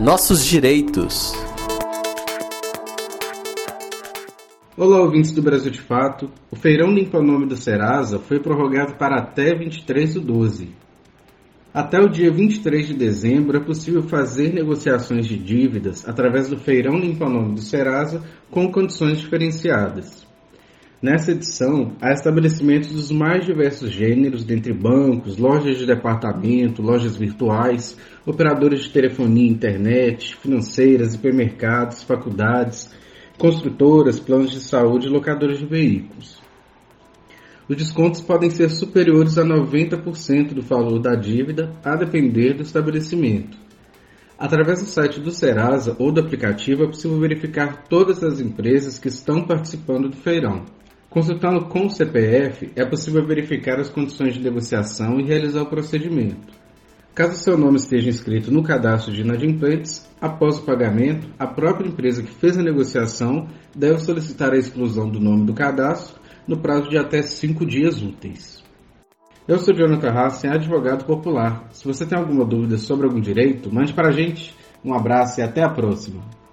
Nossos direitos. Olá, ouvintes do Brasil de Fato. O feirão limpa nome do Serasa foi prorrogado para até 23 do 12. Até o dia 23 de dezembro é possível fazer negociações de dívidas através do feirão limpa nome do Serasa com condições diferenciadas. Nessa edição, há estabelecimentos dos mais diversos gêneros, dentre bancos, lojas de departamento, lojas virtuais, operadores de telefonia e internet, financeiras, hipermercados, faculdades, construtoras, planos de saúde e locadoras de veículos. Os descontos podem ser superiores a 90% do valor da dívida, a depender do estabelecimento. Através do site do Serasa ou do aplicativo é possível verificar todas as empresas que estão participando do feirão. Consultando com o CPF, é possível verificar as condições de negociação e realizar o procedimento. Caso seu nome esteja inscrito no cadastro de inadimplentes, após o pagamento, a própria empresa que fez a negociação deve solicitar a exclusão do nome do cadastro no prazo de até 5 dias úteis. Eu sou Jonathan Hassen, advogado popular. Se você tem alguma dúvida sobre algum direito, mande para a gente. Um abraço e até a próxima.